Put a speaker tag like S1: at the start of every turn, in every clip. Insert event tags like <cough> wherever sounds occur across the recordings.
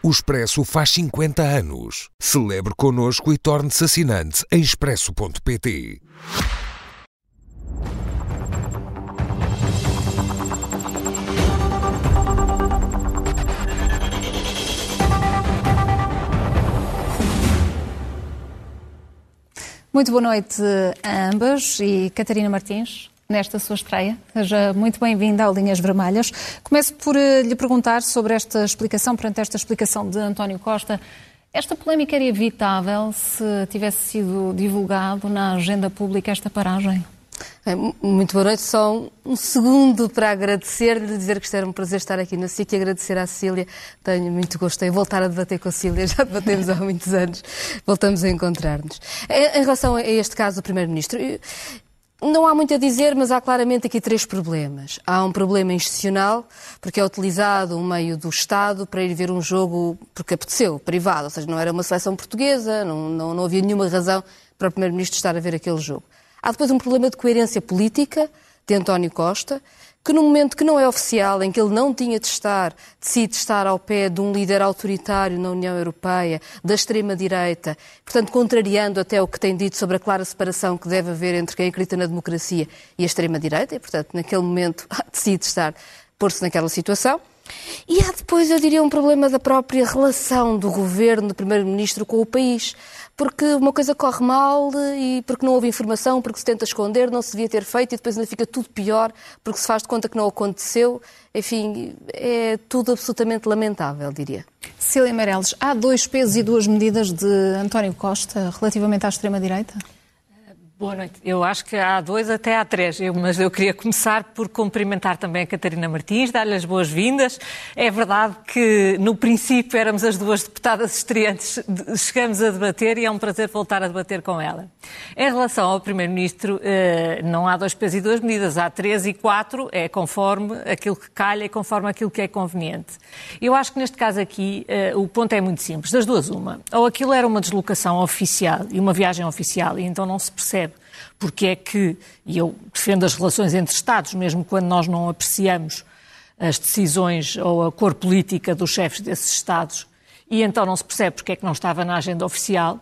S1: O Expresso faz 50 anos. Celebre connosco e torne-se assinante em expresso.pt.
S2: Muito boa noite a ambas e Catarina Martins, nesta sua estreia. Seja muito bem-vinda ao Linhas Vermelhas. Começo por uh, lhe perguntar sobre esta explicação, perante esta explicação de António Costa. Esta polémica era evitável se tivesse sido divulgado na agenda pública esta paragem?
S3: Muito boa noite. Só um segundo para agradecer-lhe, dizer que isto era um prazer estar aqui na SIC e agradecer à Cília. Tenho muito gosto em voltar a debater com a Cília, <laughs> já debatemos há muitos anos, voltamos a encontrar-nos. Em relação a este caso do Primeiro-Ministro, não há muito a dizer, mas há claramente aqui três problemas. Há um problema institucional, porque é utilizado um meio do Estado para ir ver um jogo porque apeteceu, privado, ou seja, não era uma seleção portuguesa, não, não, não havia nenhuma razão para o Primeiro-Ministro estar a ver aquele jogo. Há depois um problema de coerência política de António Costa, que no momento que não é oficial, em que ele não tinha de estar, decide estar ao pé de um líder autoritário na União Europeia, da extrema-direita, portanto contrariando até o que tem dito sobre a clara separação que deve haver entre quem acredita na democracia e a extrema-direita, e portanto naquele momento <laughs> decide estar, pôr-se naquela situação. E há depois, eu diria, um problema da própria relação do governo, do primeiro-ministro com o país porque uma coisa corre mal e porque não houve informação, porque se tenta esconder, não se devia ter feito e depois ainda fica tudo pior porque se faz de conta que não aconteceu. Enfim, é tudo absolutamente lamentável, diria.
S2: Cília Meirelles, há dois pesos e duas medidas de António Costa relativamente à extrema-direita?
S4: Boa noite. Eu acho que há dois até há três, eu, mas eu queria começar por cumprimentar também a Catarina Martins, dar-lhe as boas-vindas. É verdade que no princípio éramos as duas deputadas estreantes, chegamos a debater e é um prazer voltar a debater com ela. Em relação ao Primeiro-Ministro, eh, não há dois pesos e duas medidas, há três e quatro, é conforme aquilo que calha e conforme aquilo que é conveniente. Eu acho que neste caso aqui eh, o ponto é muito simples, das duas uma. Ou aquilo era uma deslocação oficial e uma viagem oficial e então não se percebe porque é que, e eu defendo as relações entre Estados, mesmo quando nós não apreciamos as decisões ou a cor política dos chefes desses Estados, e então não se percebe porque é que não estava na agenda oficial,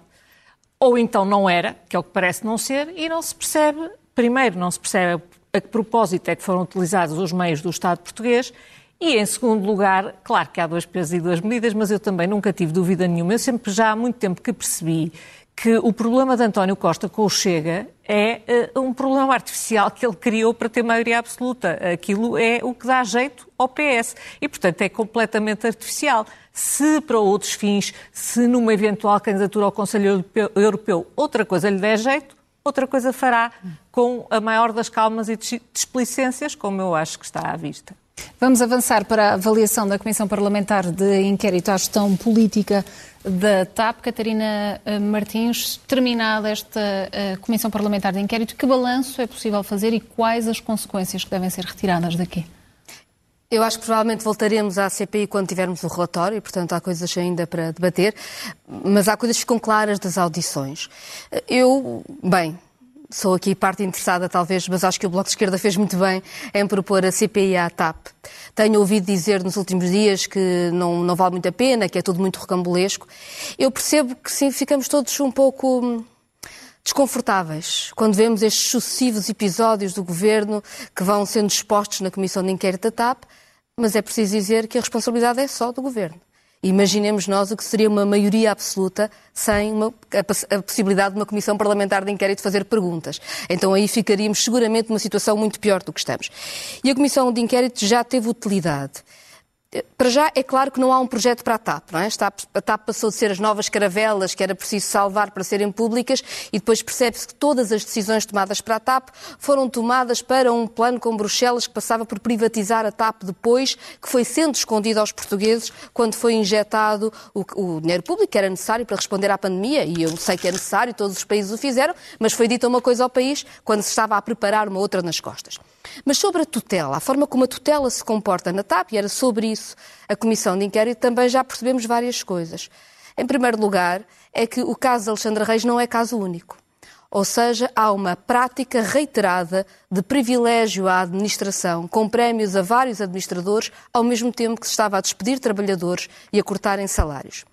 S4: ou então não era, que é o que parece não ser, e não se percebe, primeiro, não se percebe a que propósito é que foram utilizados os meios do Estado português, e, em segundo lugar, claro que há dois pesos e duas medidas, mas eu também nunca tive dúvida nenhuma. Eu sempre, já há muito tempo que percebi que o problema de António Costa com o Chega é uh, um problema artificial que ele criou para ter maioria absoluta. Aquilo é o que dá jeito ao PS. E, portanto, é completamente artificial. Se para outros fins, se numa eventual candidatura ao Conselho Europeu outra coisa lhe der jeito, outra coisa fará com a maior das calmas e displicências, como eu acho que está à vista.
S2: Vamos avançar para a avaliação da Comissão Parlamentar de Inquérito à Gestão Política da TAP. Catarina eh, Martins, terminada esta uh, Comissão Parlamentar de Inquérito, que balanço é possível fazer e quais as consequências que devem ser retiradas daqui?
S3: Eu acho que provavelmente voltaremos à CPI quando tivermos o relatório, e, portanto há coisas ainda para debater, mas há coisas que ficam claras das audições. Eu, bem, sou aqui parte interessada, talvez, mas acho que o Bloco de Esquerda fez muito bem em propor a CPI à TAP. Tenho ouvido dizer nos últimos dias que não, não vale muito a pena, que é tudo muito rocambolesco. Eu percebo que sim, ficamos todos um pouco hum, desconfortáveis quando vemos estes sucessivos episódios do governo que vão sendo expostos na Comissão de Inquérito da TAP, mas é preciso dizer que a responsabilidade é só do governo. Imaginemos nós o que seria uma maioria absoluta sem uma, a, a, possibilidade de uma comissão parlamentar de inquérito fazer perguntas. Então aí ficaríamos seguramente numa situação muito pior do que estamos. E a comissão de inquérito já teve utilidade. Para já, é claro que não há um projeto para a TAP, não é? A TAP passou de ser as novas caravelas que era preciso salvar para serem públicas e depois percebe-se que todas as decisões tomadas para a TAP foram tomadas para um plano com Bruxelas que passava por privatizar a TAP depois, que foi sendo escondido aos portugueses quando foi injetado o, o dinheiro público que era necessário para responder à pandemia e eu sei que é necessário, todos os países o fizeram, mas foi dita uma coisa ao país quando se estava a preparar uma outra nas costas. Mas sobre a tutela, a forma como a tutela se comporta na TAP, e era sobre isso a comissão de inquérito, também já percebemos várias coisas. Em primeiro lugar, é que o caso de Alexandra Reis não é caso único. Ou seja, há uma prática reiterada de privilégio à administração, com prémios a vários administradores, ao mesmo tempo que se estava a despedir trabalhadores e a cortarem salários.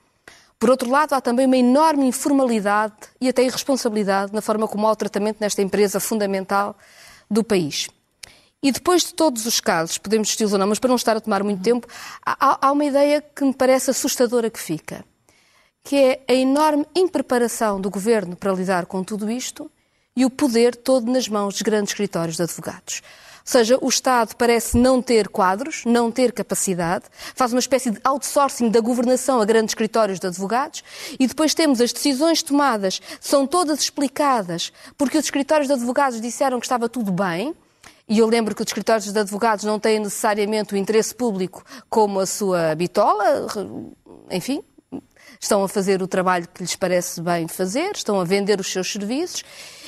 S3: Por outro lado, há também uma enorme informalidade e até irresponsabilidade na forma como há o tratamento nesta empresa fundamental do país. E depois de todos os casos, podemos discuti-los ou não, mas para não estar a tomar muito tempo, há, há uma ideia que me parece assustadora que fica, que é a enorme impreparação do governo para lidar com tudo isto e o poder todo nas mãos dos grandes escritórios de advogados. Ou seja, o Estado parece não ter quadros, não ter capacidade, faz uma espécie de outsourcing da governação a grandes escritórios de advogados e depois temos as decisões tomadas, são todas explicadas porque os escritórios de advogados disseram que estava tudo bem, e eu lembro que os escritórios de advogados não têm necessariamente o interesse público como a sua bitola, enfim, estão a fazer o trabalho que lhes parece bem fazer, estão a vender os seus serviços,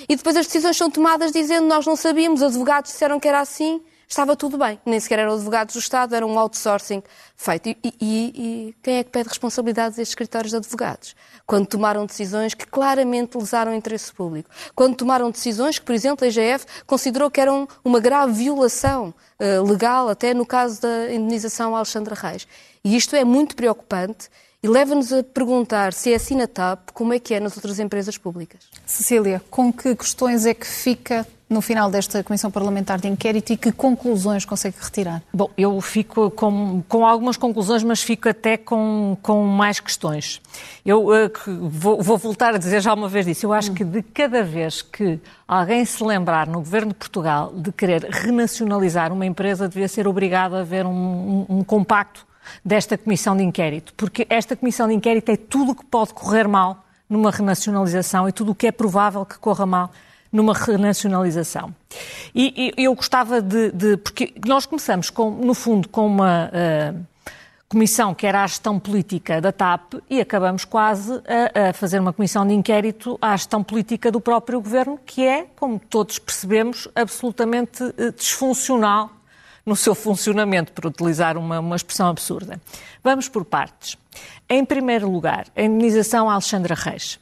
S3: e depois as decisões são tomadas dizendo nós não sabíamos, os advogados disseram que era assim, estava tudo bem. Nem sequer eram advogados do Estado, era um outsourcing feito. E, e, e, quem é que pede responsabilidades a estes escritórios de advogados? Quando tomaram decisões que claramente lesaram o interesse público. Quando tomaram decisões que, por exemplo, a IGF considerou que eram uma grave violação uh, legal, até no caso da indenização a Alexandra Reis. E isto é muito preocupante e leva-nos a perguntar se é assim na TAP, como é que é nas outras empresas públicas.
S2: Cecília, com que questões é que fica no final desta Comissão Parlamentar de Inquérito e que conclusões consegue retirar?
S4: Bom, eu fico com, com algumas conclusões, mas fico até com, com mais questões. Eu uh, vou, vou, voltar a dizer já uma vez disso. Eu acho hum. que de cada vez que alguém se lembrar no Governo de Portugal de querer renacionalizar uma empresa, devia ser obrigado a haver um, um, um compacto desta comissão de inquérito, porque esta comissão de inquérito é tudo o que pode correr mal numa renacionalização e tudo o que é provável que corra mal numa renacionalização. E, e eu gostava de, de, Porque nós começamos, com, no fundo, com uma uh, comissão que era a gestão política da TAP e acabamos quase a, a, fazer uma comissão de inquérito à gestão política do próprio governo, que é, como todos percebemos, absolutamente uh, disfuncional no seu funcionamento, por utilizar uma, uma expressão absurda. Vamos por partes. Em primeiro lugar, a indenização a Alexandra Reis.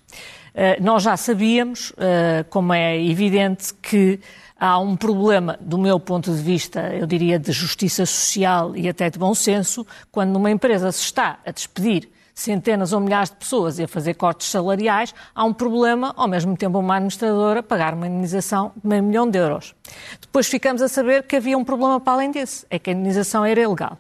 S4: Uh, nós já sabíamos, uh, como é evidente, que há um problema, do meu ponto de vista, eu diria, de justiça social e até de bom senso, quando numa empresa se está a despedir centenas ou milhares de pessoas e a fazer cortes salariais, há um problema, ao mesmo tempo, uma administradora pagar uma indenização de meio milhão de euros. Depois ficamos a saber que havia um problema para além desse, é que a indenização era ilegal.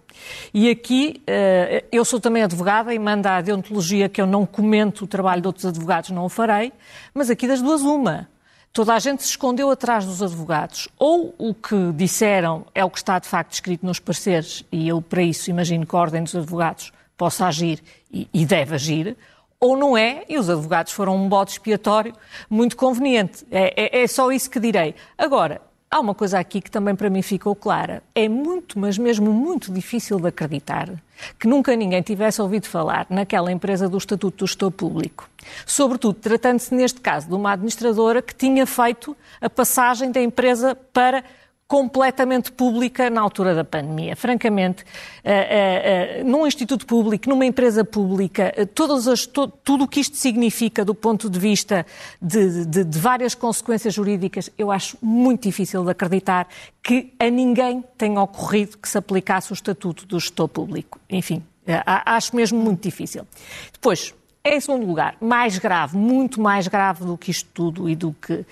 S4: E aqui, eh, eu sou também advogada e manda a deontologia que eu não comento o trabalho de outros advogados, não o farei, mas aqui das duas uma. Toda a gente se escondeu atrás dos advogados. Ou o que disseram é o que está de facto escrito nos pareceres, e eu para isso imagino que a Ordem dos Advogados possa agir e, e deve agir, ou não é, e os advogados foram um bode expiatório muito conveniente. É, é, é, só isso que direi. Agora, há uma coisa aqui que também para mim ficou clara. É muito, mas mesmo muito difícil de acreditar que nunca ninguém tivesse ouvido falar naquela empresa do Estatuto do Gestor Público. Sobretudo tratando-se, neste caso, de uma administradora que tinha feito a passagem da empresa para completamente pública na altura da pandemia. Francamente, uh, uh, uh, num instituto público, numa empresa pública, todas as, tudo o que isto significa do ponto de vista de, de, de, várias consequências jurídicas, eu acho muito difícil de acreditar que a ninguém tenha ocorrido que se aplicasse o estatuto do gestor público. Enfim, acho mesmo muito difícil. Depois, em segundo lugar, mais grave, muito mais grave do que isto tudo e do que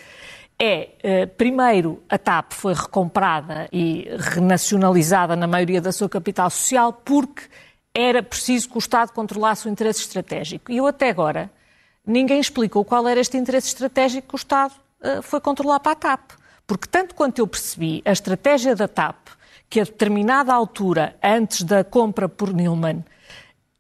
S4: é, eh, primeiro, a TAP foi recomprada e renacionalizada na maioria da sua capital social porque era preciso que o Estado controlasse o interesse estratégico. E eu até agora ninguém explicou qual era este interesse estratégico que o Estado eh, foi controlar para a TAP. Porque tanto quanto eu percebi, a estratégia da TAP, que a determinada altura, antes da compra por Nilman,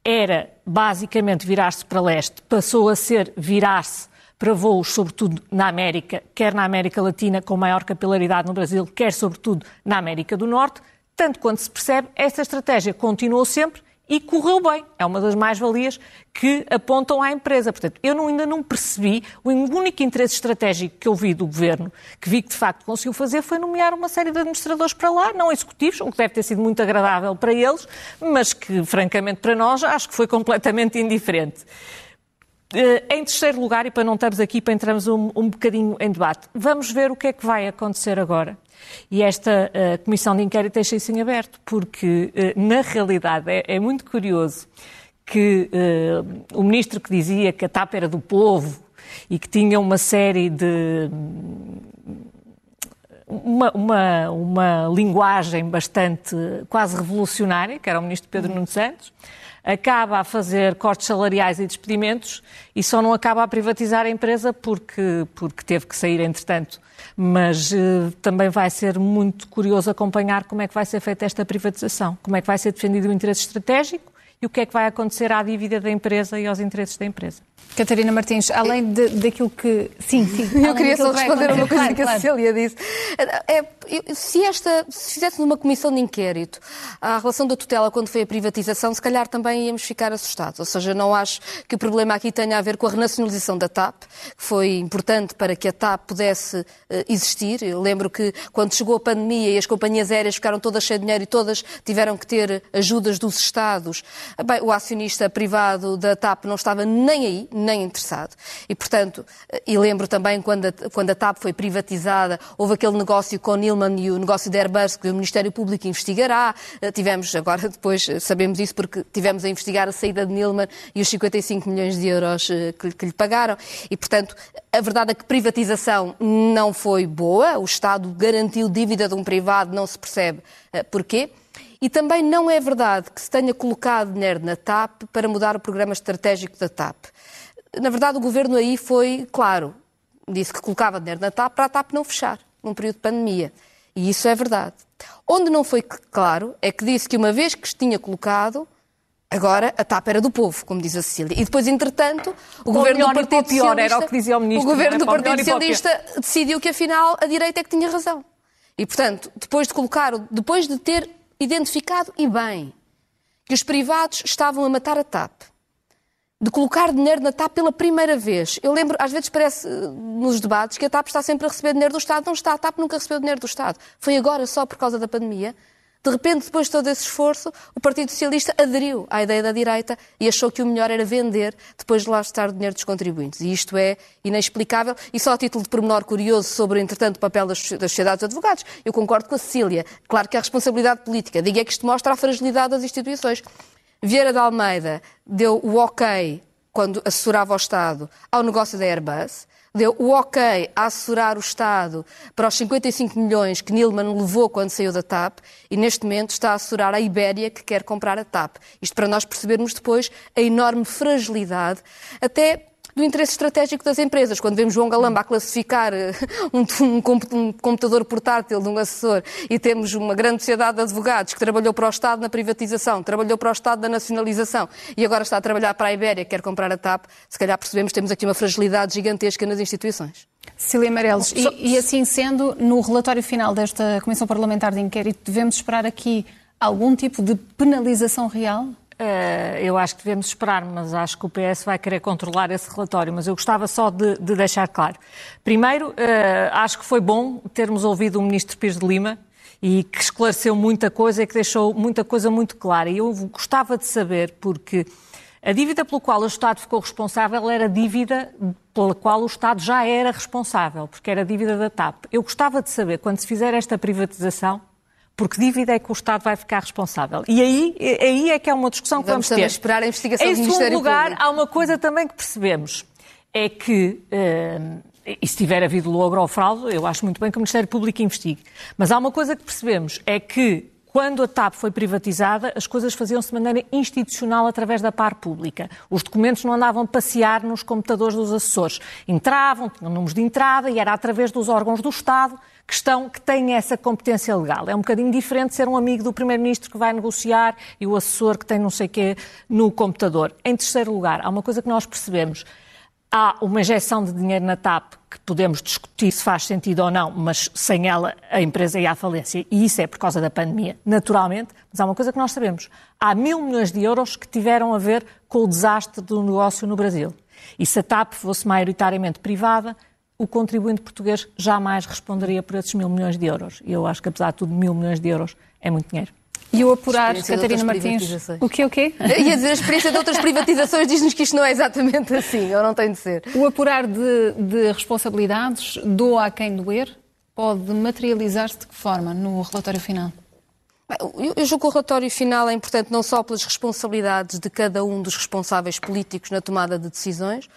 S4: era basicamente virar-se para leste, passou a ser virar-se para voos, sobretudo na América, quer na América Latina, com maior capilaridade no Brasil, quer, sobretudo, na América do Norte. Tanto quanto se percebe, essa estratégia continuou sempre e correu bem. É uma das mais-valias que apontam à empresa. Portanto, eu não, ainda não percebi, o único interesse estratégico que eu vi do governo, que vi que de facto conseguiu fazer, foi nomear uma série de administradores para lá, não executivos, o que deve ter sido muito agradável para eles, mas que, francamente, para nós, acho que foi completamente indiferente. Em terceiro lugar, e para não estarmos aqui, para entrarmos um, um bocadinho em debate, vamos ver o que é que vai acontecer agora. E esta uh, comissão de inquérito deixa isso em aberto, porque, uh, na realidade, é, é, muito curioso que uh, o ministro que dizia que a TAP era do povo e que tinha uma série de. Uma, uma, uma linguagem bastante quase revolucionária, que era o ministro Pedro Nuno Santos, acaba a fazer cortes salariais e despedimentos e só não acaba a privatizar a empresa porque, porque teve que sair entretanto. Mas uh, também vai ser muito curioso acompanhar como é que vai ser feita esta privatização, como é que vai ser defendido o interesse estratégico e o que é que vai acontecer à dívida da empresa e aos interesses da empresa.
S2: Catarina Martins, além de, daquilo que. Sim, sim.
S3: Eu queria só responder a uma coisa claro, que a Cecília disse. É, se, esta, se fizéssemos uma comissão de inquérito à relação da tutela quando foi a privatização, se calhar também íamos ficar assustados. Ou seja, não acho que o problema aqui tenha a ver com a renacionalização da TAP, que foi importante para que a TAP pudesse uh, existir. Eu lembro que quando chegou a pandemia e as companhias aéreas ficaram todas cheias de dinheiro e todas tiveram que ter ajudas dos Estados, bem, o acionista privado da TAP não estava nem aí nem interessado. E, portanto, e lembro também quando a, quando a TAP foi privatizada, houve aquele negócio com Nilman e o negócio da Airbus que o Ministério Público investigará. Eh, tivemos, agora <laughs> depois eh, sabemos isso porque tivemos a investigar a saída de Nilman e os 55 milhões de euros eh, que, que lhe pagaram. E, portanto, a verdade é que privatização não foi boa. O Estado garantiu dívida de um privado, não se percebe porquê. E também não é verdade que se tenha colocado dinheiro na TAP para mudar o programa estratégico da TAP. Na verdade, o governo aí foi claro. Disse que colocava dinheiro na TAP para a TAP não fechar, num período de pandemia. E isso é verdade. Onde não foi claro é que disse que uma vez que tinha colocado, agora a TAP era do povo, como diz a Cecília. E depois, entretanto, o governo do Partido pior, Socialista,
S4: era o que dizia o ministro.
S3: O governo do Partido Socialista decidiu que afinal a direita é que tinha razão. E portanto, depois de colocar, depois de ter identificado e bem que os privados estavam a matar a TAP, de colocar dinheiro na TAP pela primeira vez. Eu lembro, às vezes parece eh, nos debates que a TAP está sempre a receber dinheiro do Estado. Não está, a TAP nunca recebeu dinheiro do Estado. Foi agora só por causa da pandemia. De repente, depois de todo esse esforço, o Partido Socialista aderiu à ideia da direita e achou que o melhor era vender depois de lá estar o dinheiro dos contribuintes. E isto é inexplicável. E só a título de pormenor curioso sobre, entretanto, o papel das, sociedades de advogados, eu concordo com a Cecília. Claro que é responsabilidade política. Digo é que isto mostra a fragilidade das instituições. Vieira de Almeida deu o ok, quando assessorava o Estado, ao negócio da Airbus, deu o ok a assessorar o Estado para os 55 milhões que Nilman levou quando saiu da TAP e neste momento está a assessorar a Ibéria que quer comprar a TAP. Isto para nós percebermos depois a enorme fragilidade, até do interesse estratégico das empresas. Quando vemos João Galamba a classificar eh, <laughs> um, um, computador portátil de um assessor e temos uma grande sociedade de advogados que trabalhou para o Estado na privatização, trabalhou para o Estado na nacionalização e agora está a trabalhar para a Ibéria, quer comprar a TAP, se calhar percebemos que temos aqui uma fragilidade gigantesca nas instituições.
S2: Cecília Meirelles, e, e assim sendo, no relatório final desta Comissão Parlamentar de Inquérito, devemos esperar aqui algum tipo de penalização real?
S4: Uh, eu acho que devemos esperar, mas acho que o PS vai querer controlar esse relatório. Mas eu gostava só de, de deixar claro. Primeiro, uh, acho que foi bom termos ouvido o Ministro Pires de Lima e que esclareceu muita coisa e que deixou muita coisa muito clara. E eu gostava de saber, porque a dívida pela qual o Estado ficou responsável era dívida pela qual o Estado já era responsável, porque era a dívida da TAP. Eu gostava de saber, quando se fizer esta privatização, porque dívida é que o Estado vai ficar responsável. E aí, aí é que é uma discussão que vamos, vamos ter.
S3: esperar a investigação
S4: em
S3: do Ministério
S4: lugar,
S3: Público.
S4: há uma coisa também que percebemos, é que, uh, e se tiver havido logro ou fraude, eu acho muito bem que o Ministério Público investigue, mas há uma coisa que percebemos, é que quando a TAP foi privatizada, as coisas faziam-se de maneira institucional através da par pública. Os documentos não andavam a passear nos computadores dos assessores. Entravam, tinham números de entrada e era através dos órgãos do Estado que, estão, que têm essa competência legal. É um bocadinho diferente ser um amigo do Primeiro-Ministro que vai negociar e o assessor que tem não sei o quê no computador. Em terceiro lugar, há uma coisa que nós percebemos. Há uma injeção de dinheiro na TAP que podemos discutir se faz sentido ou não, mas sem ela a empresa ia à falência. E isso é por causa da pandemia, naturalmente. Mas há uma coisa que nós sabemos. Há mil milhões de euros que tiveram a ver com o desastre do negócio no Brasil. E se a TAP fosse maioritariamente privada, o contribuinte português jamais responderia por esses mil milhões de euros. E eu acho que, apesar de tudo, mil milhões de euros é muito dinheiro.
S2: E o apurar, Catarina Martins, o quê, o quê?
S3: Ia dizer, a experiência de outras privatizações diz-nos que isto não é exatamente assim, ou não tem de ser.
S2: O apurar de, de responsabilidades, doa a quem doer, pode materializar-se de que forma no relatório final?
S3: Eu, eu julgo que o relatório final é importante não só pelas responsabilidades de cada um dos responsáveis políticos na tomada de decisões,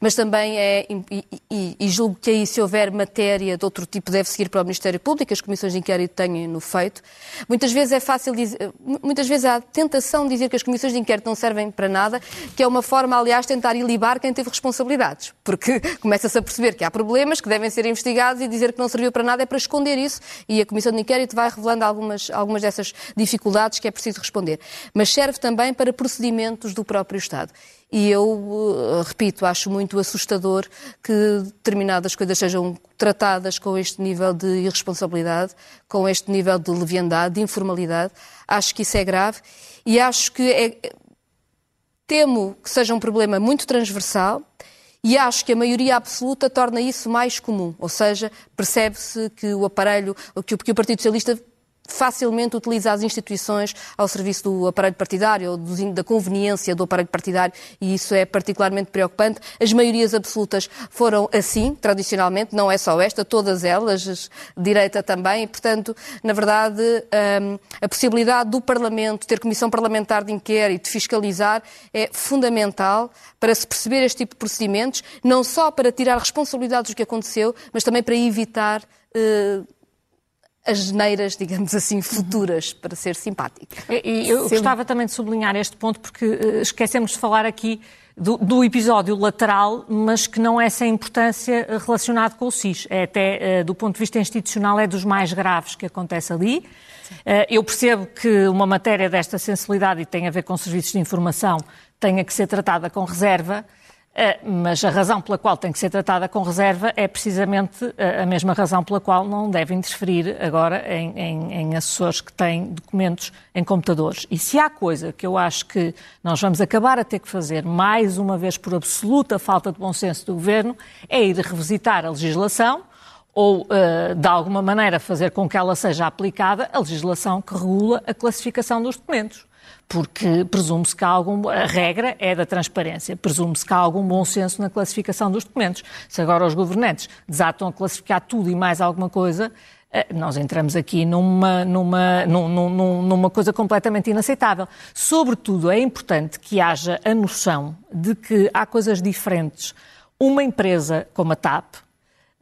S3: mas também é, e, e, e, julgo que aí, se houver matéria de outro tipo, deve seguir para o Ministério Público, as comissões de inquérito têm no feito. Muitas vezes é fácil dizer, muitas vezes há tentação de dizer que as comissões de inquérito não servem para nada, que é uma forma, aliás, tentar ilibar quem teve responsabilidades, porque <laughs> começa-se a perceber que há problemas que devem ser investigados e dizer que não serviu para nada é para esconder isso, e a comissão de inquérito vai revelando algumas, algumas dessas dificuldades que é preciso responder. Mas serve também para procedimentos do próprio Estado. E eu, eh, repito, acho muito assustador que determinadas coisas sejam tratadas com este nível de irresponsabilidade, com este nível de leviandade, de informalidade. Acho que isso é grave e acho que é... temo que seja um problema muito transversal e acho que a maioria absoluta torna isso mais comum, ou seja, percebe-se que o aparelho, que o Partido Socialista facilmente utiliza as instituições ao serviço do aparelho partidário ou da conveniência do aparelho partidário e isso é particularmente preocupante. As maiorias absolutas foram assim, tradicionalmente, não é só esta, todas elas, direita também, e, portanto, na verdade, hum, a possibilidade do Parlamento ter comissão parlamentar de inquérito, de fiscalizar, é fundamental para se perceber este tipo de procedimentos, não só para tirar responsabilidades do que aconteceu, mas também para evitar uh, as geneiras, digamos assim, futuras, para ser simpática.
S4: E, eu gostava também de sublinhar este ponto, porque uh, esquecemos de falar aqui do, do, episódio lateral, mas que não é sem importância relacionado com o SIS. É até, uh, do ponto de vista institucional, é dos mais graves que acontece ali. Uh, eu percebo que uma matéria desta sensibilidade e tem a ver com serviços de informação tenha que ser tratada com reserva, mas a razão pela qual tem que ser tratada com reserva é precisamente é, a mesma razão pela qual não deve interferir agora em, em, em, assessores que têm documentos em computadores. E se há coisa que eu acho que nós vamos acabar a ter que fazer, mais uma vez por absoluta falta de bom senso do Governo, é ir revisitar a legislação ou, uh, de alguma maneira, fazer com que ela seja aplicada a legislação que regula a classificação dos documentos porque presume-se que há algum. A regra é da transparência, presume-se que há algum bom senso na classificação dos documentos. Se agora os governantes desatam a classificar tudo e mais alguma coisa, eh, nós entramos aqui numa, numa, numa, numa coisa completamente inaceitável. Sobretudo, é importante que haja a noção de que há coisas diferentes. Uma empresa como a TAP,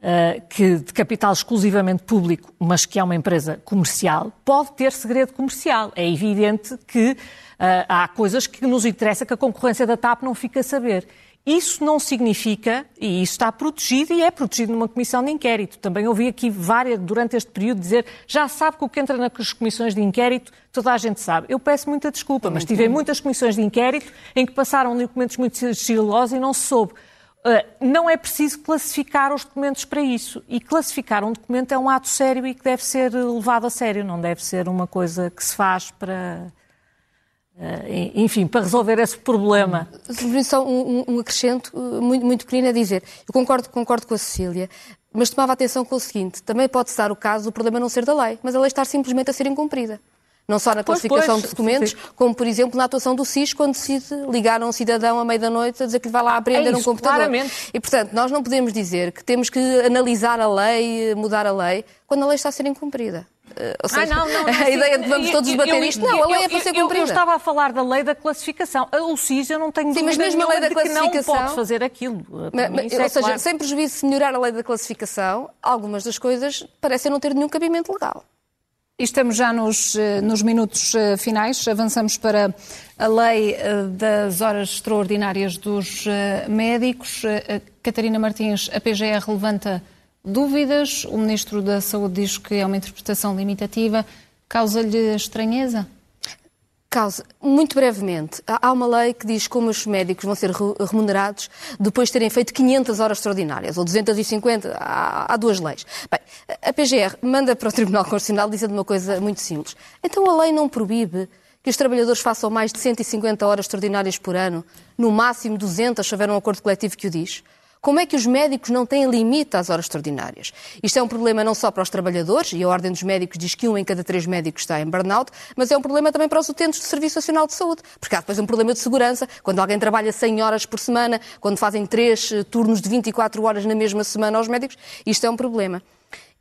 S4: Uh, que de capital exclusivamente público, mas que é uma empresa comercial, pode ter segredo comercial. É evidente que uh, há coisas que nos interessa que a concorrência da TAP não fica a saber. Isso não significa, e isso está protegido e é protegido numa comissão de inquérito. Também ouvi aqui várias, durante este período, dizer já sabe que o que entra nas comissões de inquérito, toda a gente sabe. Eu peço muita desculpa, mas tive muitas comissões de inquérito em que passaram documentos muito sigilosos e não se soube. Uh, não é preciso classificar os documentos para isso. E classificar um documento é um ato sério e que deve ser levado a sério, não deve ser uma coisa que se faz para. Uh, enfim, para resolver esse problema.
S3: Só um, um acrescento muito, muito pequeno a dizer. Eu concordo, concordo com a Cecília, mas tomava atenção com o seguinte: também pode-se dar o caso do problema não ser da lei, mas a lei estar simplesmente a ser incumprida. Não só na classificação pois, pois, de documentos, sim. como, por exemplo, na atuação do SIS, quando decide ligar a um cidadão à meia-da-noite a dizer que vai lá aprender é isso, um computador.
S4: Claramente.
S3: E, portanto, nós não podemos dizer que temos que analisar a lei, mudar a lei, quando a lei está a ser incumprida.
S4: Eh, seja, não, não, <laughs> não,
S3: a ideia de que vamos todos debater eu, isto, não, a lei eu, é para ser cumprida. Eu,
S4: eu, estava a falar da lei da classificação. O SIS eu não tenho
S3: Sim, mas mesmo a lei da classificação,
S4: não pode fazer aquilo.
S3: Mas,
S4: é
S3: ou seja, claro. sem prejuízo de melhorar a lei da classificação, algumas das coisas parecem não ter nenhum cabimento legal.
S2: Estamos já nos, eh, nos minutos eh, finais, avançamos para a lei eh, das horas extraordinárias dos médicos. Catarina Martins, a PGR levanta dúvidas, o Ministro da Saúde diz que é uma interpretação limitativa. Causa-lhe estranheza?
S3: Causa, muito brevemente, há uma lei que diz como os médicos vão ser remunerados depois de terem feito 500 horas extraordinárias, ou 250, há, há duas leis. Bem, a PGR manda para o Tribunal Constitucional dizendo uma coisa muito simples. Então a lei não proíbe que os trabalhadores façam mais de 150 horas extraordinárias por ano, no máximo 200 se houver um acordo coletivo que o diz. Como é que os médicos não têm limite às horas extraordinárias? Isto é um problema não só para os trabalhadores, e a Ordem dos Médicos diz que um em cada três médicos está em burnout, mas é um problema também para os utentes do Serviço Nacional de Saúde, porque há depois um problema de segurança, quando alguém trabalha 100 horas por semana, quando fazem três eh, turnos de 24 horas na mesma semana aos médicos, isto é um problema.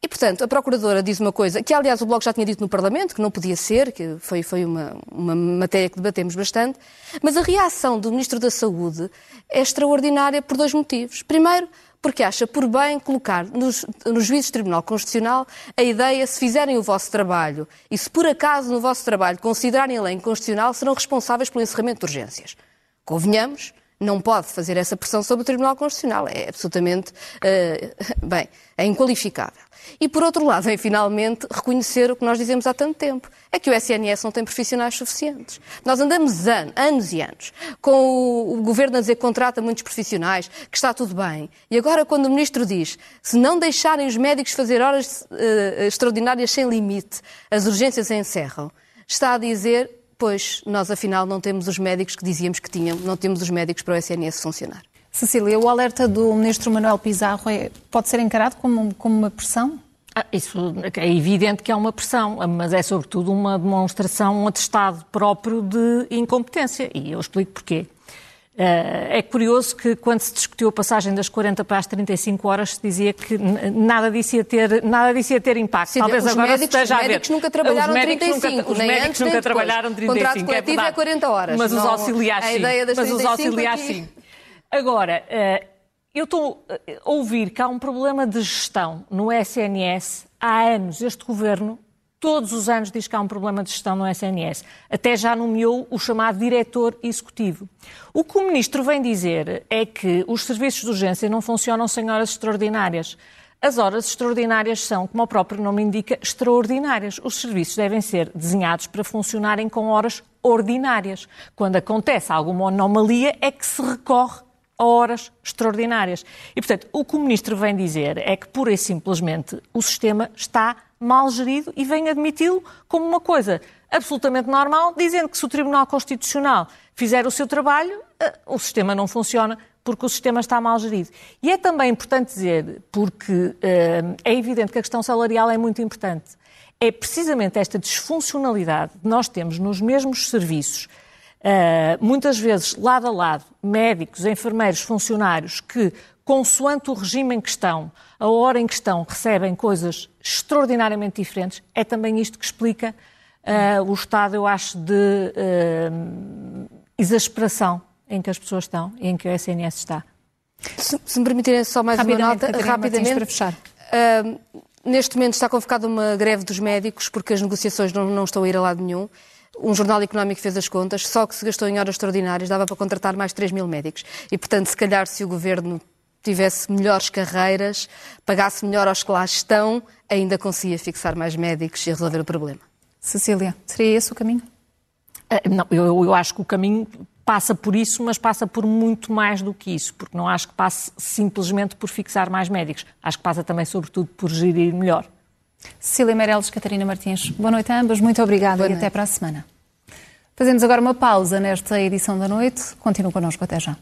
S3: E, portanto, a Procuradora diz uma coisa, que aliás o Bloco já tinha dito no Parlamento, que não podia ser, que foi, foi uma, uma matéria que debatemos bastante, mas a reação do Ministro da Saúde é extraordinária por dois motivos. Primeiro, porque acha por bem colocar nos, nos juízes do Tribunal Constitucional a ideia, se fizerem o vosso trabalho e se por acaso no vosso trabalho considerarem a lei inconstitucional, serão responsáveis pelo encerramento de urgências. Convenhamos, não pode fazer essa pressão sobre o Tribunal Constitucional. É absolutamente, uh, bem, é inqualificável. E, por outro lado, é finalmente reconhecer o que nós dizemos há tanto tempo, é que o SNS não tem profissionais suficientes. Nós andamos anos, anos e anos com o, o Governo a dizer que contrata muitos profissionais, que está tudo bem. E agora, quando o Ministro diz, se não deixarem os médicos fazer horas uh, extraordinárias sem limite, as urgências encerram, está a dizer pois nós afinal não temos os médicos que dizíamos que tínhamos, não temos os médicos para o SNS funcionar.
S2: Cecília, o alerta do ministro Manuel Pizarro é, pode ser encarado como, como uma pressão?
S4: Ah, isso é evidente que é uma pressão, mas é sobretudo uma demonstração, um atestado próprio de incompetência. E eu explico porquê. Eh, é curioso que, quando se discutiu a passagem das 40 para as 35 horas, se dizia que nada disso ia ter, nada disso ia ter impacto.
S3: Sim,
S4: Talvez agora
S3: médicos,
S4: esteja
S3: a ver. Os médicos nunca trabalharam
S4: os médicos
S3: 35,
S4: nunca, os
S3: nem
S4: médicos
S3: antes,
S4: nunca
S3: nem
S4: trabalharam 35,
S3: Contrato
S4: é
S3: coletivo
S4: verdade.
S3: é 40 horas.
S4: Mas os
S3: não,
S4: auxiliares
S3: a
S4: sim. Mas os auxiliares
S3: aqui...
S4: sim. Agora, eh, eu estou a ouvir que há um problema de gestão no SNS há anos. Este governo todos os anos diz que há um problema de gestão no SNS. Até já nomeou o chamado diretor executivo. O que o ministro vem dizer é que os serviços de urgência não funcionam sem horas extraordinárias. As horas extraordinárias são, como o próprio nome indica, extraordinárias. Os serviços devem ser desenhados para funcionarem com horas ordinárias. Quando acontece alguma anomalia, é que se recorre horas extraordinárias. E, portanto, o que o ministro vem dizer é que, pura e simplesmente, o sistema está mal gerido e vem admiti-lo como uma coisa absolutamente normal, dizendo que se o Tribunal Constitucional fizer o seu trabalho, eh, o sistema não funciona porque o sistema está mal gerido. E é também importante dizer, porque eh, é evidente que a questão salarial é muito importante, é precisamente esta disfuncionalidade que nós temos nos mesmos serviços, eh, muitas vezes lado a lado, médicos, enfermeiros, funcionários, que, consoante o regime em questão, a hora em questão, recebem coisas extraordinariamente diferentes, é também isto que explica uh, o estado, eu acho, de uh, exasperação em que as pessoas estão e em que o SNS está.
S3: Se, se me permitirem só mais uma nota, rapidamente.
S2: Para fechar.
S3: Uh, neste momento está convocada uma greve dos médicos porque as negociações não, não estão a ir a lado nenhum. Um jornal económico fez as contas, só que se gastou em horas extraordinárias dava para contratar mais 3 mil médicos. E, portanto, se calhar se o governo tivesse melhores carreiras, pagasse melhor aos que lá estão, ainda conseguia fixar mais médicos e resolver o problema.
S2: Cecília, seria esse o caminho?
S4: Uh, não, eu, eu acho que o caminho passa por isso, mas passa por muito mais do que isso, porque não acho que passe simplesmente por fixar mais médicos. Acho que passa também, sobretudo, por gerir melhor.
S2: Cecília Meireles, Catarina Martins, boa noite a ambas, muito obrigada boa e noite. até para a semana. Fazemos agora uma pausa nesta edição da noite. Continuem connosco até já.